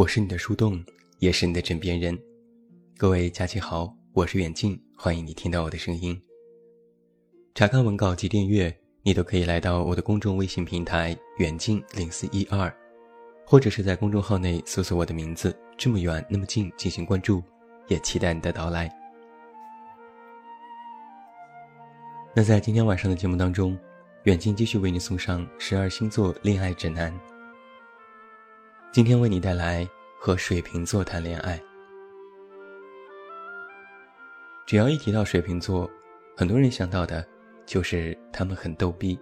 我是你的树洞，也是你的枕边人。各位假期好，我是远近，欢迎你听到我的声音。查看文稿及订阅，你都可以来到我的公众微信平台远近零四一二，或者是在公众号内搜索我的名字“这么远那么近”进行关注，也期待你的到来。那在今天晚上的节目当中，远近继续为你送上十二星座恋爱指南。今天为你带来和水瓶座谈恋爱。只要一提到水瓶座，很多人想到的，就是他们很逗逼。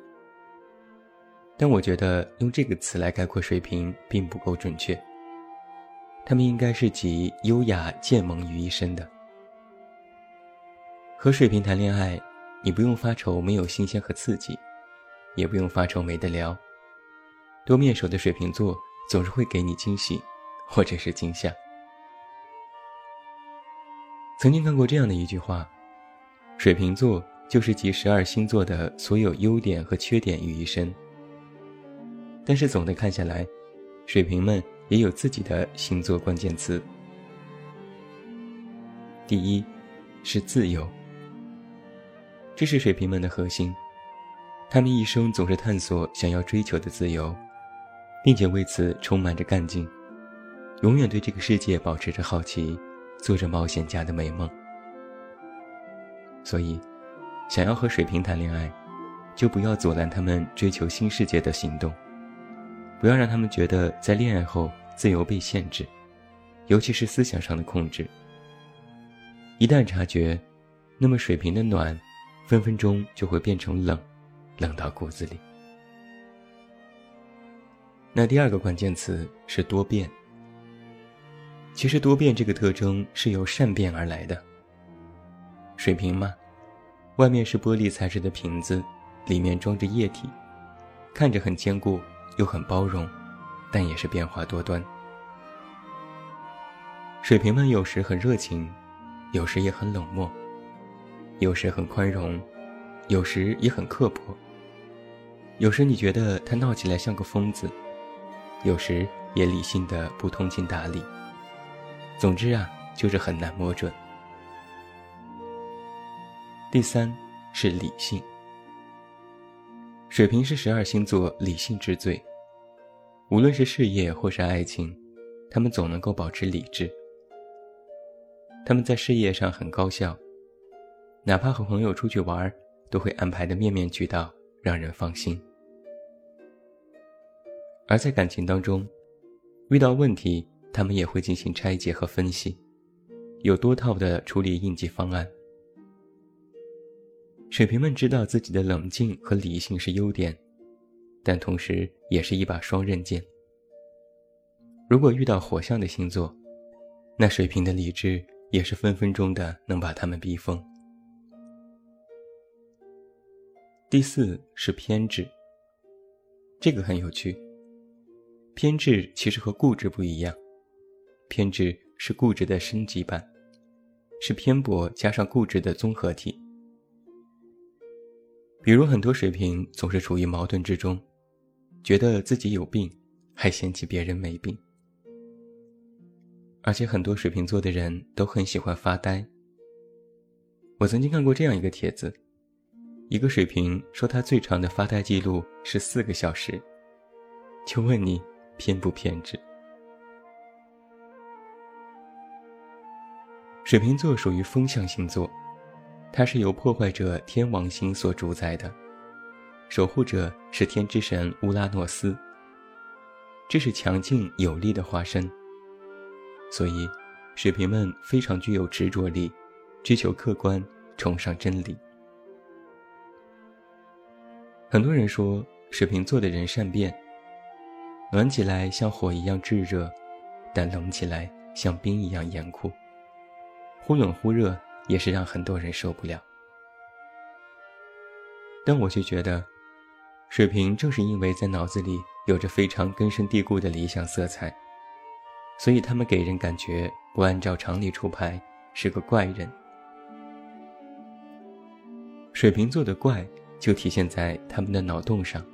但我觉得用这个词来概括水瓶并不够准确。他们应该是集优雅健萌于一身的。和水瓶谈恋爱，你不用发愁没有新鲜和刺激，也不用发愁没得聊。多面手的水瓶座。总是会给你惊喜，或者是惊吓。曾经看过这样的一句话：水瓶座就是集十二星座的所有优点和缺点于一身。但是总的看下来，水瓶们也有自己的星座关键词。第一，是自由。这是水瓶们的核心，他们一生总是探索想要追求的自由。并且为此充满着干劲，永远对这个世界保持着好奇，做着冒险家的美梦。所以，想要和水瓶谈恋爱，就不要阻拦他们追求新世界的行动，不要让他们觉得在恋爱后自由被限制，尤其是思想上的控制。一旦察觉，那么水瓶的暖，分分钟就会变成冷，冷到骨子里。那第二个关键词是多变。其实多变这个特征是由善变而来的。水瓶嘛，外面是玻璃材质的瓶子，里面装着液体，看着很坚固又很包容，但也是变化多端。水瓶们有时很热情，有时也很冷漠，有时很宽容，有时也很刻薄。有时你觉得他闹起来像个疯子。有时也理性的不通情达理。总之啊，就是很难摸准。第三是理性。水瓶是十二星座理性之最，无论是事业或是爱情，他们总能够保持理智。他们在事业上很高效，哪怕和朋友出去玩，都会安排的面面俱到，让人放心。而在感情当中，遇到问题，他们也会进行拆解和分析，有多套的处理应急方案。水瓶们知道自己的冷静和理性是优点，但同时也是一把双刃剑。如果遇到火象的星座，那水瓶的理智也是分分钟的能把他们逼疯。第四是偏执，这个很有趣。偏执其实和固执不一样，偏执是固执的升级版，是偏颇加上固执的综合体。比如很多水瓶总是处于矛盾之中，觉得自己有病，还嫌弃别人没病。而且很多水瓶座的人都很喜欢发呆。我曾经看过这样一个帖子，一个水瓶说他最长的发呆记录是四个小时，就问你。偏不偏执？水瓶座属于风象星座，它是由破坏者天王星所主宰的，守护者是天之神乌拉诺斯。这是强劲有力的化身，所以水瓶们非常具有执着力，追求客观，崇尚真理。很多人说水瓶座的人善变。暖起来像火一样炙热，但冷起来像冰一样严酷。忽冷忽热也是让很多人受不了。但我却觉得，水瓶正是因为在脑子里有着非常根深蒂固的理想色彩，所以他们给人感觉不按照常理出牌，是个怪人。水瓶座的怪就体现在他们的脑洞上。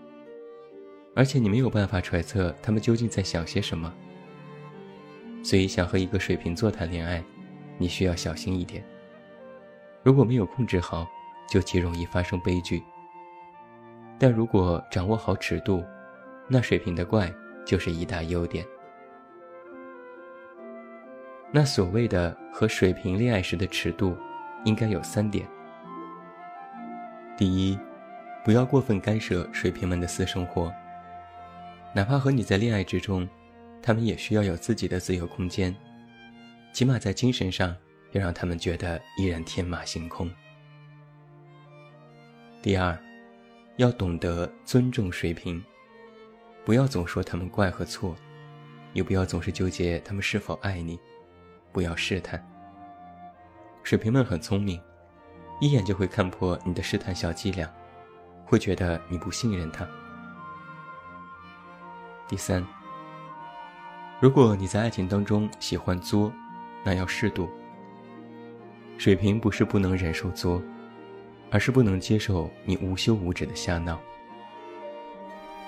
而且你没有办法揣测他们究竟在想些什么。所以想和一个水瓶座谈恋爱，你需要小心一点。如果没有控制好，就极容易发生悲剧。但如果掌握好尺度，那水瓶的怪就是一大优点。那所谓的和水瓶恋爱时的尺度，应该有三点。第一，不要过分干涉水瓶们的私生活。哪怕和你在恋爱之中，他们也需要有自己的自由空间，起码在精神上要让他们觉得依然天马行空。第二，要懂得尊重水瓶，不要总说他们怪和错，也不要总是纠结他们是否爱你。不要试探。水瓶们很聪明，一眼就会看破你的试探小伎俩，会觉得你不信任他。第三，如果你在爱情当中喜欢作，那要适度。水瓶不是不能忍受作，而是不能接受你无休无止的瞎闹。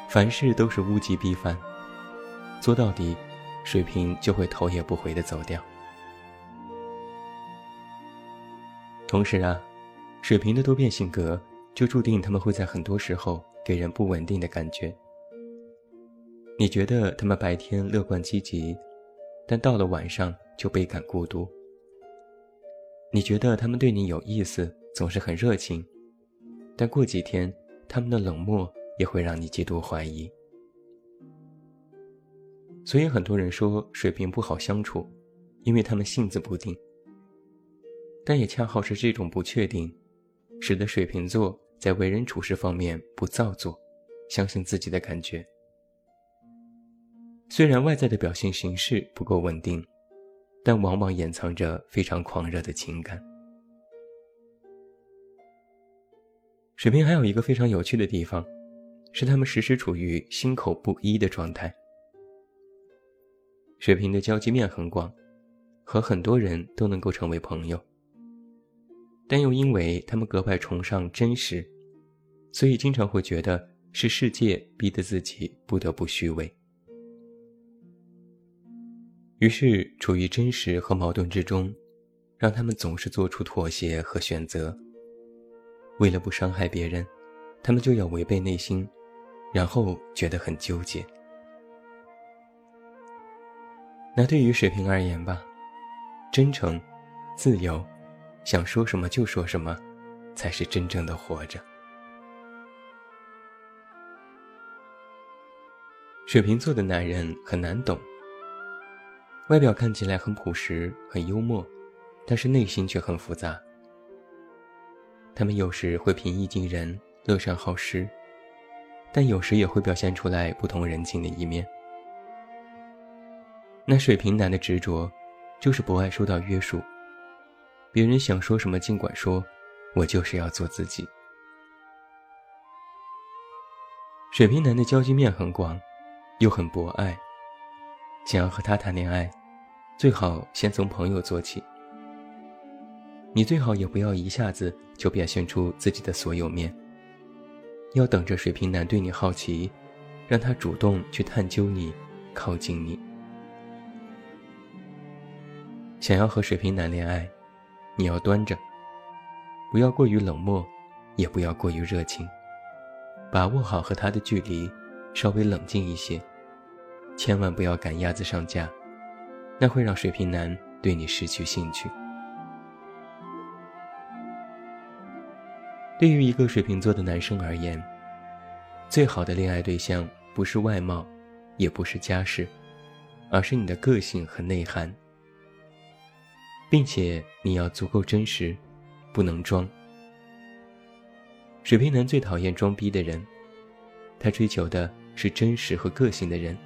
凡事都是物极必反，作到底，水瓶就会头也不回的走掉。同时啊，水瓶的多变性格就注定他们会在很多时候给人不稳定的感觉。你觉得他们白天乐观积极，但到了晚上就倍感孤独。你觉得他们对你有意思，总是很热情，但过几天他们的冷漠也会让你极度怀疑。所以很多人说水瓶不好相处，因为他们性子不定。但也恰好是这种不确定，使得水瓶座在为人处事方面不造作，相信自己的感觉。虽然外在的表现形式不够稳定，但往往掩藏着非常狂热的情感。水瓶还有一个非常有趣的地方，是他们时时处于心口不一的状态。水瓶的交际面很广，和很多人都能够成为朋友。但又因为他们格外崇尚真实，所以经常会觉得是世界逼得自己不得不虚伪。于是处于真实和矛盾之中，让他们总是做出妥协和选择。为了不伤害别人，他们就要违背内心，然后觉得很纠结。那对于水瓶而言吧，真诚、自由。想说什么就说什么，才是真正的活着。水瓶座的男人很难懂，外表看起来很朴实、很幽默，但是内心却很复杂。他们有时会平易近人、乐善好施，但有时也会表现出来不同人情的一面。那水瓶男的执着，就是不爱受到约束。别人想说什么尽管说，我就是要做自己。水瓶男的交际面很广，又很博爱。想要和他谈恋爱，最好先从朋友做起。你最好也不要一下子就表现出自己的所有面，要等着水瓶男对你好奇，让他主动去探究你，靠近你。想要和水瓶男恋爱。你要端着，不要过于冷漠，也不要过于热情，把握好和他的距离，稍微冷静一些，千万不要赶鸭子上架，那会让水瓶男对你失去兴趣。对于一个水瓶座的男生而言，最好的恋爱对象不是外貌，也不是家世，而是你的个性和内涵。并且你要足够真实，不能装。水瓶男最讨厌装逼的人，他追求的是真实和个性的人。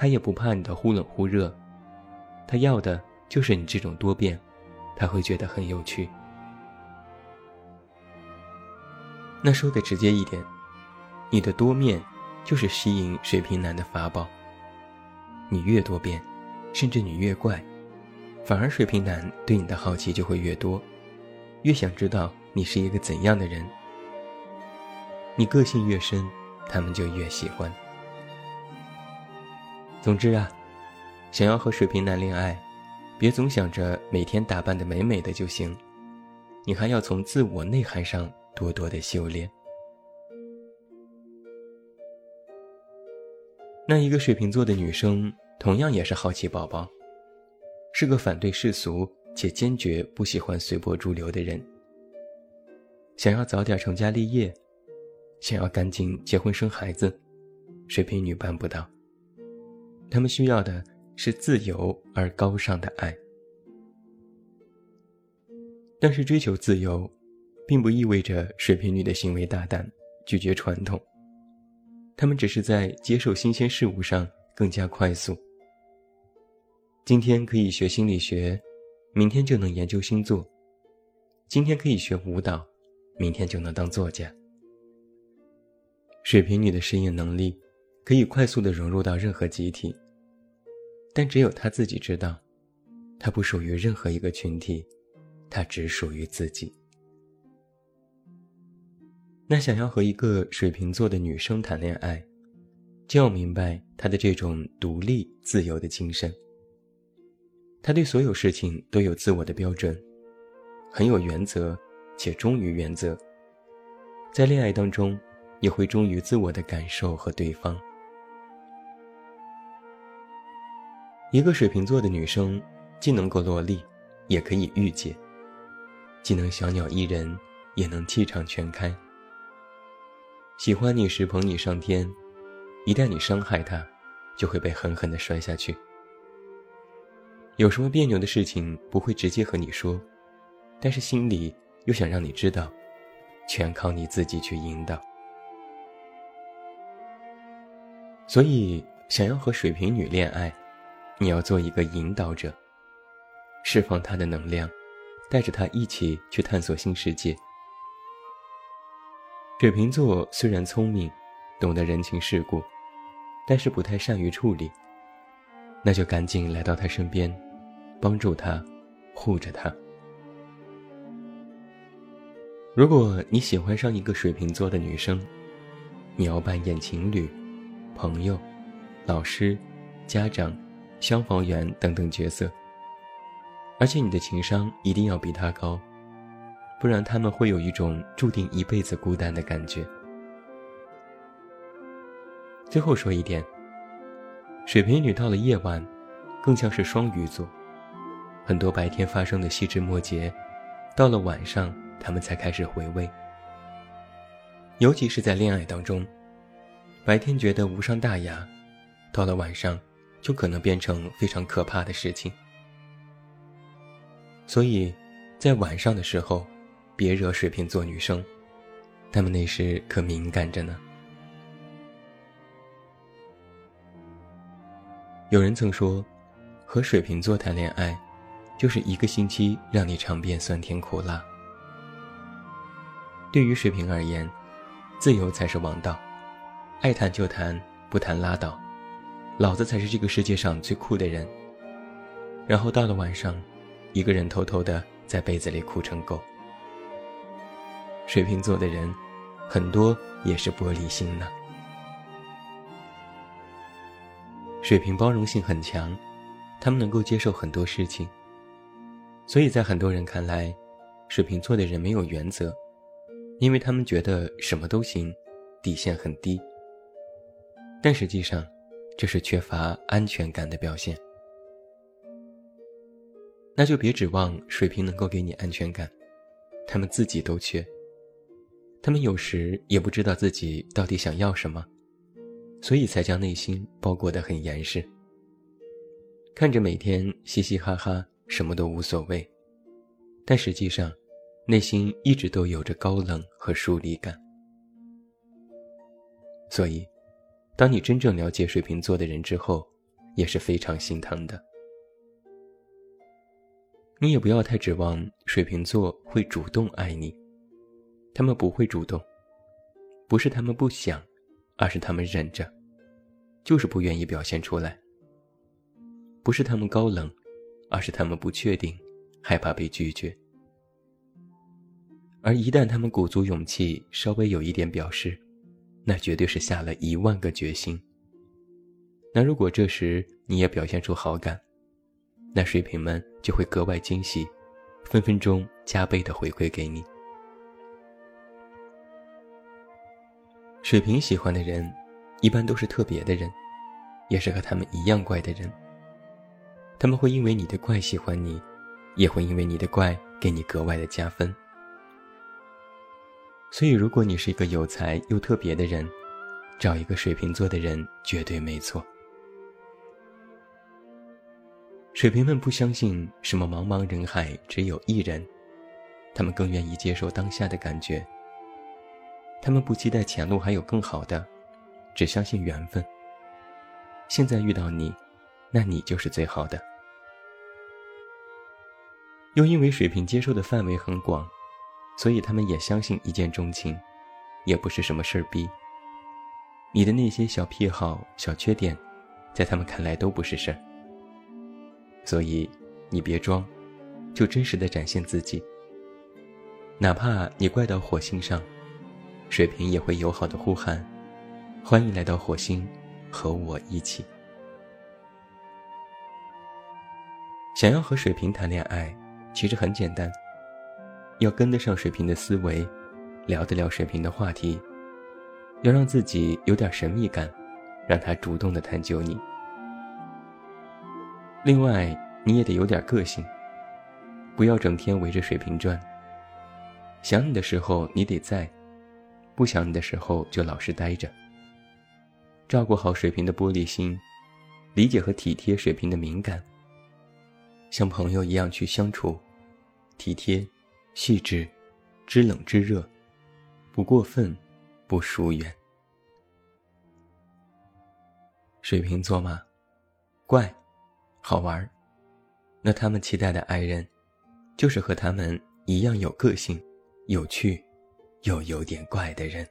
他也不怕你的忽冷忽热，他要的就是你这种多变，他会觉得很有趣。那说的直接一点，你的多面就是吸引水瓶男的法宝。你越多变，甚至你越怪。反而水瓶男对你的好奇就会越多，越想知道你是一个怎样的人。你个性越深，他们就越喜欢。总之啊，想要和水瓶男恋爱，别总想着每天打扮的美美的就行，你还要从自我内涵上多多的修炼。那一个水瓶座的女生，同样也是好奇宝宝，是个反对世俗且坚决不喜欢随波逐流的人。想要早点成家立业，想要赶紧结婚生孩子，水瓶女办不到。他们需要的。是自由而高尚的爱，但是追求自由，并不意味着水瓶女的行为大胆，拒绝传统。他们只是在接受新鲜事物上更加快速。今天可以学心理学，明天就能研究星座；今天可以学舞蹈，明天就能当作家。水瓶女的适应能力，可以快速的融入到任何集体。但只有他自己知道，他不属于任何一个群体，他只属于自己。那想要和一个水瓶座的女生谈恋爱，就要明白她的这种独立自由的精神。她对所有事情都有自我的标准，很有原则，且忠于原则。在恋爱当中，也会忠于自我的感受和对方。一个水瓶座的女生，既能够落力，也可以御姐；既能小鸟依人，也能气场全开。喜欢你时捧你上天，一旦你伤害她，就会被狠狠地摔下去。有什么别扭的事情不会直接和你说，但是心里又想让你知道，全靠你自己去引导。所以，想要和水瓶女恋爱。你要做一个引导者，释放他的能量，带着他一起去探索新世界。水瓶座虽然聪明，懂得人情世故，但是不太善于处理。那就赶紧来到他身边，帮助他，护着他。如果你喜欢上一个水瓶座的女生，你要扮演情侣、朋友、老师、家长。消防员等等角色，而且你的情商一定要比他高，不然他们会有一种注定一辈子孤单的感觉。最后说一点，水瓶女到了夜晚，更像是双鱼座，很多白天发生的细枝末节，到了晚上他们才开始回味。尤其是在恋爱当中，白天觉得无伤大雅，到了晚上。就可能变成非常可怕的事情，所以，在晚上的时候，别惹水瓶座女生，她们那时可敏感着呢。有人曾说，和水瓶座谈恋爱，就是一个星期让你尝遍酸甜苦辣。对于水瓶而言，自由才是王道，爱谈就谈，不谈拉倒。老子才是这个世界上最酷的人。然后到了晚上，一个人偷偷的在被子里哭成狗。水瓶座的人，很多也是玻璃心呢。水瓶包容性很强，他们能够接受很多事情，所以在很多人看来，水瓶座的人没有原则，因为他们觉得什么都行，底线很低。但实际上，这是缺乏安全感的表现，那就别指望水瓶能够给你安全感，他们自己都缺。他们有时也不知道自己到底想要什么，所以才将内心包裹得很严实。看着每天嘻嘻哈哈，什么都无所谓，但实际上，内心一直都有着高冷和疏离感。所以。当你真正了解水瓶座的人之后，也是非常心疼的。你也不要太指望水瓶座会主动爱你，他们不会主动，不是他们不想，而是他们忍着，就是不愿意表现出来。不是他们高冷，而是他们不确定，害怕被拒绝。而一旦他们鼓足勇气，稍微有一点表示。那绝对是下了一万个决心。那如果这时你也表现出好感，那水瓶们就会格外惊喜，分分钟加倍的回馈给你。水瓶喜欢的人，一般都是特别的人，也是和他们一样怪的人。他们会因为你的怪喜欢你，也会因为你的怪给你格外的加分。所以，如果你是一个有才又特别的人，找一个水瓶座的人绝对没错。水瓶们不相信什么茫茫人海只有一人，他们更愿意接受当下的感觉。他们不期待前路还有更好的，只相信缘分。现在遇到你，那你就是最好的。又因为水瓶接受的范围很广，所以他们也相信一见钟情，也不是什么事儿逼。你的那些小癖好、小缺点，在他们看来都不是事儿。所以，你别装，就真实的展现自己。哪怕你怪到火星上，水瓶也会友好的呼喊：“欢迎来到火星，和我一起。”想要和水瓶谈恋爱。其实很简单，要跟得上水瓶的思维，聊得了水瓶的话题，要让自己有点神秘感，让他主动的探究你。另外，你也得有点个性，不要整天围着水瓶转。想你的时候你得在，不想你的时候就老实待着。照顾好水瓶的玻璃心，理解和体贴水瓶的敏感。像朋友一样去相处，体贴、细致、知冷知热，不过分，不疏远。水瓶座嘛，怪，好玩儿那他们期待的爱人，就是和他们一样有个性、有趣，又有点怪的人。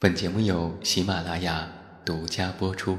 本节目由喜马拉雅独家播出。